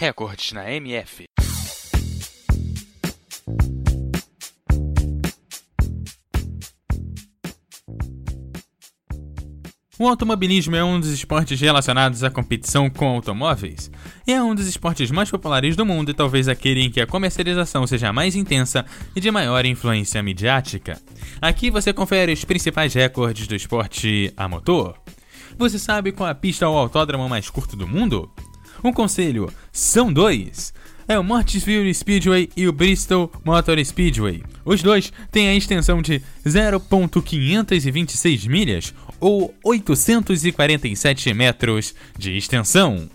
Recordes na MF. O automobilismo é um dos esportes relacionados à competição com automóveis. E é um dos esportes mais populares do mundo e talvez aquele em que a comercialização seja mais intensa e de maior influência midiática. Aqui você confere os principais recordes do esporte a motor. Você sabe qual a pista ou autódromo mais curto do mundo? Um conselho: são dois é o Mortisville Speedway e o Bristol Motor Speedway. Os dois têm a extensão de 0.526 milhas ou 847 metros de extensão.